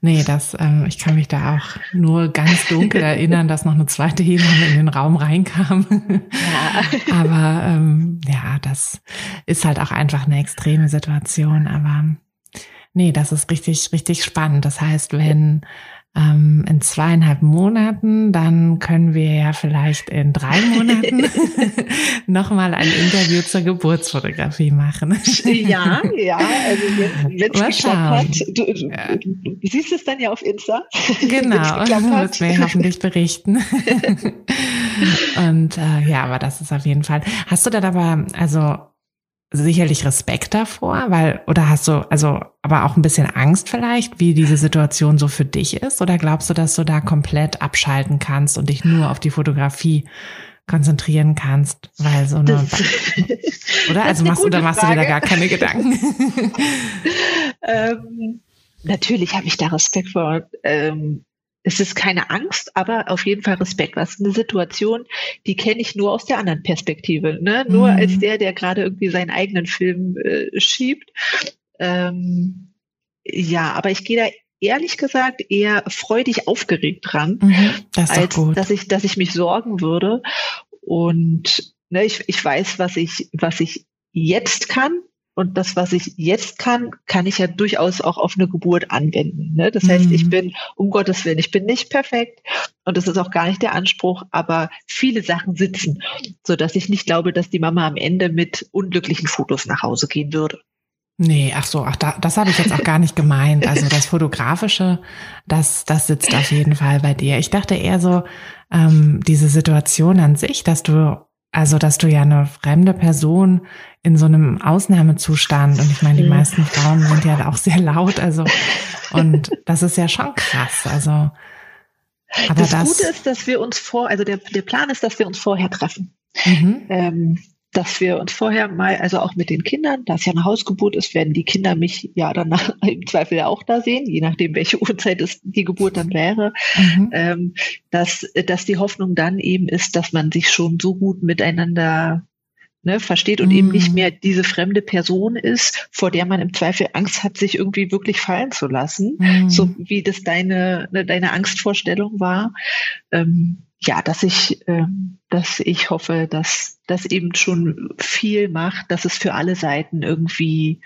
nee, das, ähm, ich kann mich da auch nur ganz dunkel erinnern, dass noch eine zweite Hebamme in den Raum reinkam. Ja. Aber ähm, ja, das ist halt auch einfach eine extreme Situation. Aber nee, das ist richtig, richtig spannend. Das heißt, wenn ähm, in zweieinhalb Monaten, dann können wir ja vielleicht in drei Monaten nochmal ein Interview zur Geburtsfotografie machen. ja, ja, also wenn es geklappt hat. Du, du, ja. du, siehst es dann ja auf Insta. Genau, wirst mir hoffentlich berichten. Und äh, ja, aber das ist auf jeden Fall. Hast du da aber, also sicherlich Respekt davor, weil, oder hast du, also, aber auch ein bisschen Angst vielleicht, wie diese Situation so für dich ist? Oder glaubst du, dass du da komplett abschalten kannst und dich nur auf die Fotografie konzentrieren kannst, weil so eine, das, oder? Also machst du, oder machst Frage. du dir da gar keine Gedanken? ähm, natürlich habe ich da Respekt vor. Ähm, es ist keine Angst, aber auf jeden Fall Respekt. Was eine Situation, die kenne ich nur aus der anderen Perspektive, ne? Nur mhm. als der, der gerade irgendwie seinen eigenen Film äh, schiebt. Ähm, ja, aber ich gehe da ehrlich gesagt eher freudig aufgeregt dran, mhm, das als dass ich, dass ich mich sorgen würde. Und ne, ich, ich weiß, was ich, was ich jetzt kann Und das, was ich jetzt kann, kann ich ja durchaus auch auf eine Geburt anwenden. Ne? Das heißt, ich mhm. bin, um Gottes Willen, ich bin nicht perfekt und das ist auch gar nicht der Anspruch, aber viele Sachen sitzen, so dass ich nicht glaube, dass die Mama am Ende mit unglücklichen Fotos nach Hause gehen würde. Nee, ach so, ach, da, das habe ich jetzt auch gar nicht gemeint. Also das Fotografische, das, das sitzt auf jeden Fall bei dir. Ich dachte eher so, ähm, diese Situation an sich, dass du also, dass du ja eine fremde Person in so einem Ausnahmezustand und ich meine, die meisten Frauen sind ja auch sehr laut, also und das ist ja schon krass. Also, aber das, das Gute ist, dass wir uns vor, also der, der Plan ist, dass wir uns vorher treffen. Mhm. Ähm, dass wir uns vorher mal, also auch mit den Kindern, da es ja eine Hausgeburt ist, werden die Kinder mich ja dann im Zweifel ja auch da sehen, je nachdem, welche Uhrzeit es die Geburt dann wäre, mhm. ähm, dass, dass die Hoffnung dann eben ist, dass man sich schon so gut miteinander ne, versteht und mhm. eben nicht mhm. mehr diese fremde Person ist, vor der man im Zweifel Angst hat, sich irgendwie wirklich fallen zu lassen, mhm. so wie das deine, ne, deine Angstvorstellung war. Ähm, ja, dass ich, ähm, dass ich hoffe, dass das eben schon viel macht, dass es für alle Seiten irgendwie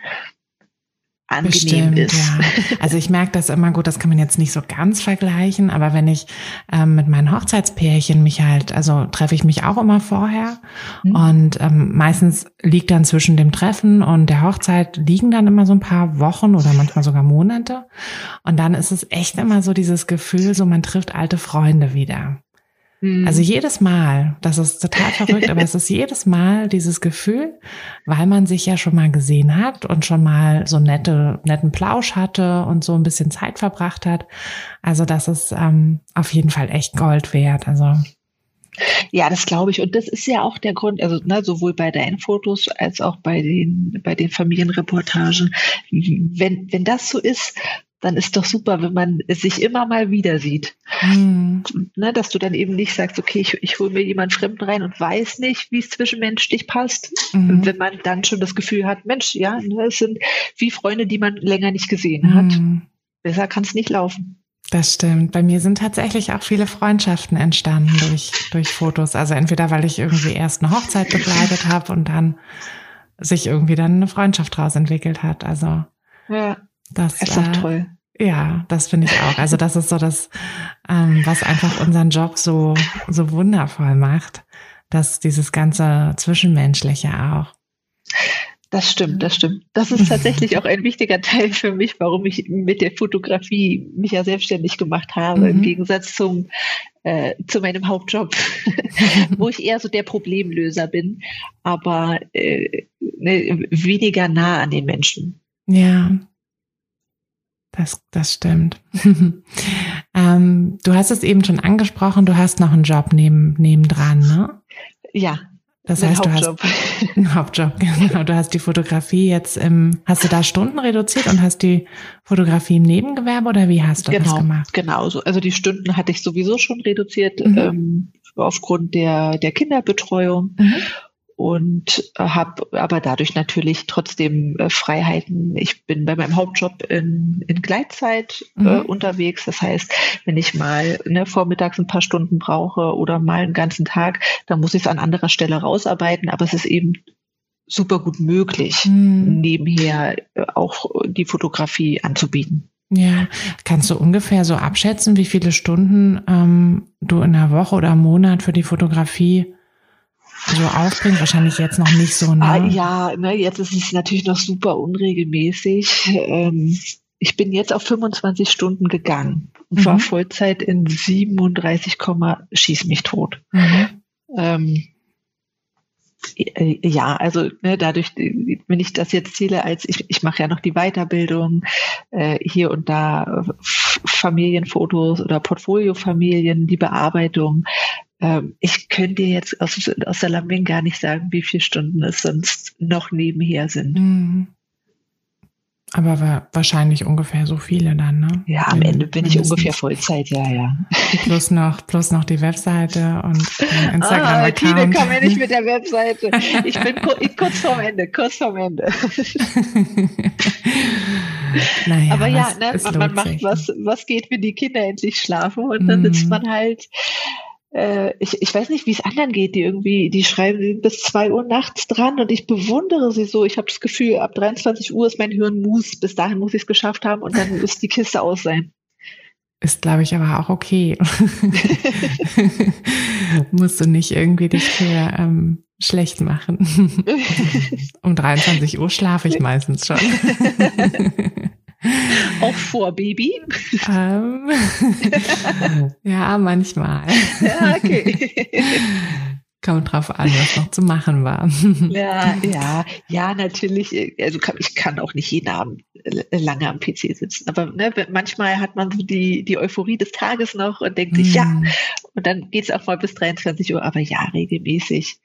angenehm Bestimmt, ist. Ja. Also ich merke das immer gut, das kann man jetzt nicht so ganz vergleichen, aber wenn ich ähm, mit meinen Hochzeitspärchen mich halt, also treffe ich mich auch immer vorher mhm. und ähm, meistens liegt dann zwischen dem Treffen und der Hochzeit liegen dann immer so ein paar Wochen oder manchmal sogar Monate und dann ist es echt immer so dieses Gefühl, so man trifft alte Freunde wieder. Mhm. Also jedes Mal, das ist total verrückt, aber es ist jedes Mal dieses Gefühl, weil man sich ja schon mal gesehen hat und schon mal so nette, netten Plausch hatte und so ein bisschen Zeit verbracht hat. Also das ist ähm, auf jeden Fall echt Gold wert. Also ja, das glaube ich. Und das ist ja auch der Grund, also ne, sowohl bei deinen Fotos als auch bei den, bei den Familienreportagen. Wenn, wenn das so ist, dann ist doch super, wenn man sich immer mal wieder sieht. Mhm. Ne, dass du dann eben nicht sagst, okay, ich, ich hole mir jemand Fremden rein und weiß nicht, wie es zwischenmenschlich passt. Mhm. Wenn man dann schon das Gefühl hat, Mensch, ja, ne, es sind wie Freunde, die man länger nicht gesehen hat. Mhm. Besser kann es nicht laufen. Das stimmt. Bei mir sind tatsächlich auch viele Freundschaften entstanden durch, durch Fotos. Also entweder, weil ich irgendwie erst eine Hochzeit begleitet habe und dann sich irgendwie dann eine Freundschaft draus entwickelt hat. Also ja. Das ist doch äh, toll. Ja, das finde ich auch. Also das ist so das, ähm, was einfach unseren Job so, so wundervoll macht, dass dieses ganze Zwischenmenschliche auch. Das stimmt, das stimmt. Das ist tatsächlich auch ein wichtiger Teil für mich, warum ich mit der Fotografie mich ja selbstständig gemacht habe, mhm. im Gegensatz zum äh, zu meinem Hauptjob, wo ich eher so der Problemlöser bin, aber äh, ne, weniger nah an den Menschen. Ja, das, das stimmt. ähm, du hast es eben schon angesprochen, du hast noch einen Job neben, nebendran, ne? Ja. Das heißt, Hauptjob. du hast einen Hauptjob, genau. Du hast die Fotografie jetzt im, hast du da Stunden reduziert und hast die Fotografie im Nebengewerbe oder wie hast du genau, das gemacht? Genau, so. also die Stunden hatte ich sowieso schon reduziert mhm. ähm, aufgrund der, der Kinderbetreuung. Mhm und äh, habe aber dadurch natürlich trotzdem äh, Freiheiten. Ich bin bei meinem Hauptjob in, in Gleitzeit äh, mhm. äh, unterwegs. Das heißt, wenn ich mal ne, vormittags ein paar Stunden brauche oder mal einen ganzen Tag, dann muss ich es an anderer Stelle rausarbeiten. Aber es ist eben super gut möglich, mhm. nebenher äh, auch die Fotografie anzubieten. Ja, kannst du ungefähr so abschätzen, wie viele Stunden ähm, du in der Woche oder im Monat für die Fotografie so aufbringt? Wahrscheinlich jetzt noch nicht so, ne? Ah, ja, ne, jetzt ist es natürlich noch super unregelmäßig. Ähm, ich bin jetzt auf 25 Stunden gegangen und mhm. war Vollzeit in 37, schieß mich tot. Mhm. Ähm, äh, ja, also ne, dadurch, wenn ich das jetzt zähle, als ich, ich mache ja noch die Weiterbildung äh, hier und da Familienfotos oder Portfoliofamilien, die Bearbeitung, ähm, ich könnte dir jetzt aus, aus Salaming gar nicht sagen, wie viele Stunden es sonst noch nebenher sind. Mhm. Aber wahrscheinlich ungefähr so viele dann, ne? Ja, am Ende bin ich ungefähr Vollzeit, ja, ja. Plus noch, plus noch die Webseite und Instagram-Account. Ah, komm mir nicht mit der Webseite. Ich bin kurz vorm Ende, kurz vorm Ende. naja, Aber ja, ne, man, man macht was, was geht, wenn die Kinder endlich schlafen und dann mm. sitzt man halt äh, ich, ich weiß nicht, wie es anderen geht, die irgendwie, die schreiben bis zwei Uhr nachts dran und ich bewundere sie so. Ich habe das Gefühl, ab 23 Uhr ist mein Hirn muss, bis dahin muss ich es geschafft haben und dann muss die Kiste aus sein. Ist, glaube ich, aber auch okay. Musst du nicht irgendwie dich für ähm, schlecht machen. um 23 Uhr schlafe ich meistens schon. Auch vor Baby? Ähm, ja, manchmal. Ja, okay. Kommt drauf an, was noch zu machen war. Ja, ja, ja, natürlich. Also ich kann auch nicht jeden Abend lange am PC sitzen. Aber ne, manchmal hat man so die, die Euphorie des Tages noch und denkt sich, ja, mhm. und dann geht es auch mal bis 23 Uhr, aber ja, regelmäßig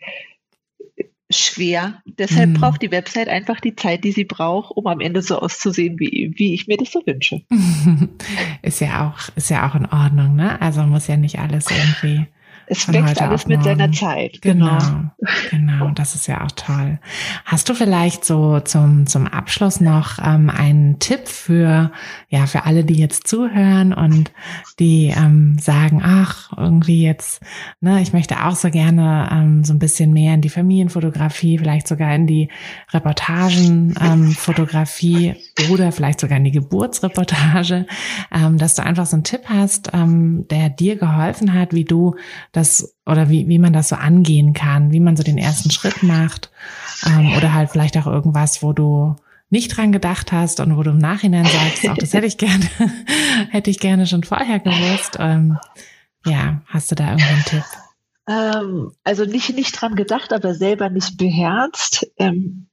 schwer. Deshalb mm. braucht die Website einfach die Zeit, die sie braucht, um am Ende so auszusehen, wie, wie ich mir das so wünsche. ist ja auch, ist ja auch in Ordnung, ne? Also muss ja nicht alles irgendwie es wächst alles mit seiner Zeit. Genau. genau. Genau, das ist ja auch toll. Hast du vielleicht so zum, zum Abschluss noch ähm, einen Tipp für, ja, für alle, die jetzt zuhören und die ähm, sagen, ach, irgendwie jetzt, ne, ich möchte auch so gerne ähm, so ein bisschen mehr in die Familienfotografie, vielleicht sogar in die Reportagenfotografie ähm, oder vielleicht sogar in die Geburtsreportage, ähm, dass du einfach so einen Tipp hast, ähm, der dir geholfen hat, wie du das oder wie, wie man das so angehen kann, wie man so den ersten Schritt macht ähm, oder halt vielleicht auch irgendwas, wo du nicht dran gedacht hast und wo du im Nachhinein sagst, auch das hätte ich gerne, hätte ich gerne schon vorher gewusst. Ähm, ja, hast du da irgendeinen Tipp? Ähm, also nicht, nicht dran gedacht, aber selber nicht beherzt. Ähm,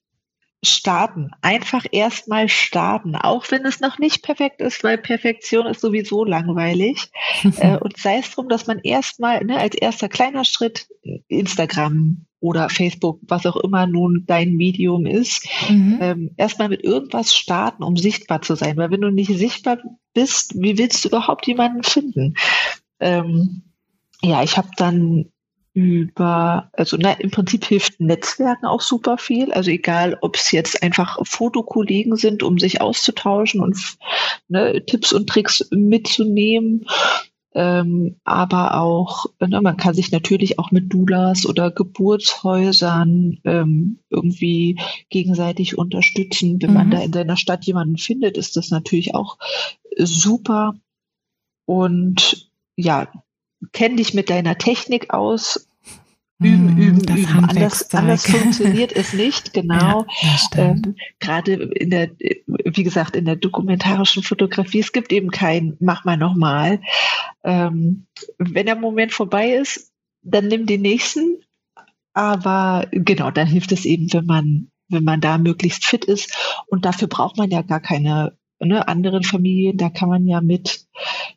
starten. Einfach erstmal starten, auch wenn es noch nicht perfekt ist, weil Perfektion ist sowieso langweilig. äh, und sei es drum, dass man erstmal ne, als erster kleiner Schritt Instagram oder Facebook, was auch immer nun dein Medium ist, mhm. ähm, erstmal mit irgendwas starten, um sichtbar zu sein. Weil wenn du nicht sichtbar bist, wie willst du überhaupt jemanden finden? Ähm, ja, ich habe dann über, also na, im Prinzip hilft Netzwerken auch super viel. Also egal, ob es jetzt einfach Fotokollegen sind, um sich auszutauschen und ne, Tipps und Tricks mitzunehmen. Ähm, aber auch, ne, man kann sich natürlich auch mit Doulas oder Geburtshäusern ähm, irgendwie gegenseitig unterstützen. Wenn mhm. man da in seiner Stadt jemanden findet, ist das natürlich auch super. Und ja, kenn dich mit deiner Technik aus. Üben, mm, üben, das üben. Anders, anders funktioniert es nicht, genau. Ja, ähm, Gerade in der, wie gesagt, in der dokumentarischen Fotografie, es gibt eben kein Mach mal nochmal. Ähm, wenn der Moment vorbei ist, dann nimm den nächsten. Aber genau, dann hilft es eben, wenn man, wenn man da möglichst fit ist. Und dafür braucht man ja gar keine ne, anderen Familien, da kann man ja mit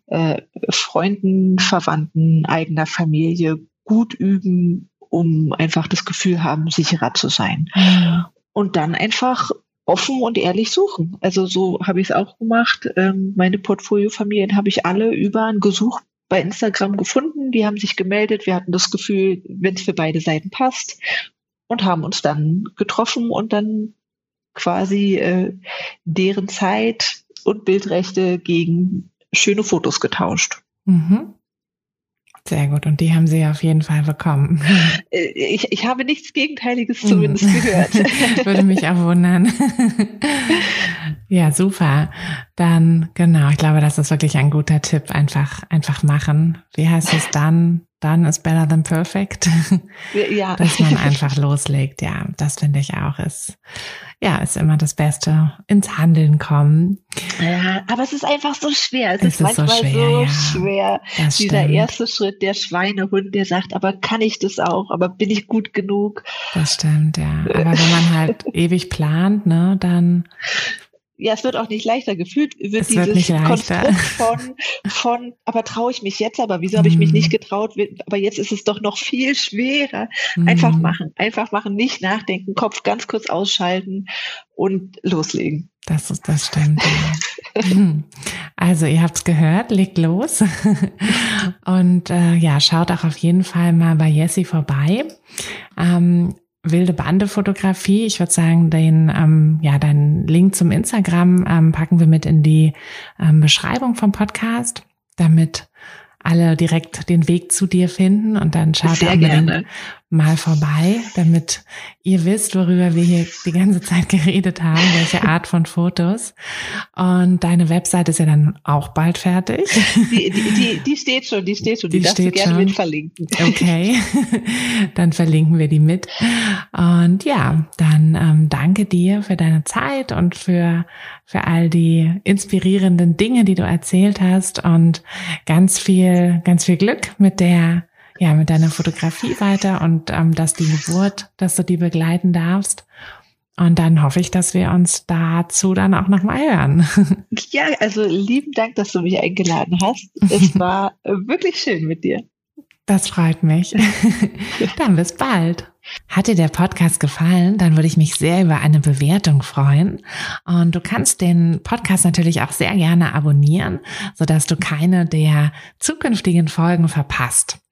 äh, Freunden, Verwandten, eigener Familie gut üben, um einfach das Gefühl haben, sicherer zu sein. Und dann einfach offen und ehrlich suchen. Also so habe ich es auch gemacht. Ähm, meine Portfoliofamilien habe ich alle über ein Gesuch bei Instagram gefunden. Die haben sich gemeldet. Wir hatten das Gefühl, wenn es für beide Seiten passt und haben uns dann getroffen und dann quasi äh, deren Zeit und Bildrechte gegen schöne Fotos getauscht. Mhm. Sehr gut. Und die haben Sie auf jeden Fall bekommen. Äh, ich, ich habe nichts Gegenteiliges zumindest mhm. gehört. Würde mich auch wundern. ja, super. Dann, genau, ich glaube, das ist wirklich ein guter Tipp. Einfach, einfach machen. Wie heißt es dann? Dann ist better than perfect. Ja. Dass man einfach loslegt. Ja, das finde ich auch ist ja, ist immer das Beste, ins Handeln kommen. Ja, aber es ist einfach so schwer. Es, es ist, manchmal so schwer. So ja. schwer. Dieser stimmt. erste Schritt, der Schweinehund, der sagt, aber kann ich das auch? Aber bin ich gut genug? Das stimmt, ja. Aber wenn man halt ewig plant, ne, dann ja, es wird auch nicht leichter gefühlt, wird es dieses wird Konstrukt von, von, aber traue ich mich jetzt, aber wieso habe ich mich nicht mhm. getraut, aber jetzt ist es doch noch viel schwerer. Einfach mm. machen, einfach machen, nicht nachdenken, Kopf ganz kurz ausschalten und loslegen. Das ist, das stimmt. Mhm. also ihr habt's gehört, legt los und äh, ja, schaut auch auf jeden Fall mal bei Jessie vorbei. Ähm, wilde Bande-Fotografie. Ich würde sagen, den, ähm, ja, deinen Link zum Instagram ähm, packen wir mit in die ähm, Beschreibung vom Podcast, damit alle direkt den Weg zu dir finden und dann schaut Sehr gerne mal vorbei, damit ihr wisst, worüber wir hier die ganze Zeit geredet haben, welche Art von Fotos. Und deine Website ist ja dann auch bald fertig. Die, die, die, die steht schon, die steht schon, die, die steht du gerne schon. mit verlinken. Okay, dann verlinken wir die mit. Und ja, dann ähm, danke dir für deine Zeit und für, für all die inspirierenden Dinge, die du erzählt hast und ganz viel, ganz viel Glück mit der ja, mit deiner Fotografie weiter und ähm, dass die Geburt, dass du die begleiten darfst. Und dann hoffe ich, dass wir uns dazu dann auch nochmal hören. Ja, also lieben Dank, dass du mich eingeladen hast. Es war wirklich schön mit dir. Das freut mich. dann bis bald. Hat dir der Podcast gefallen, dann würde ich mich sehr über eine Bewertung freuen. Und du kannst den Podcast natürlich auch sehr gerne abonnieren, sodass du keine der zukünftigen Folgen verpasst.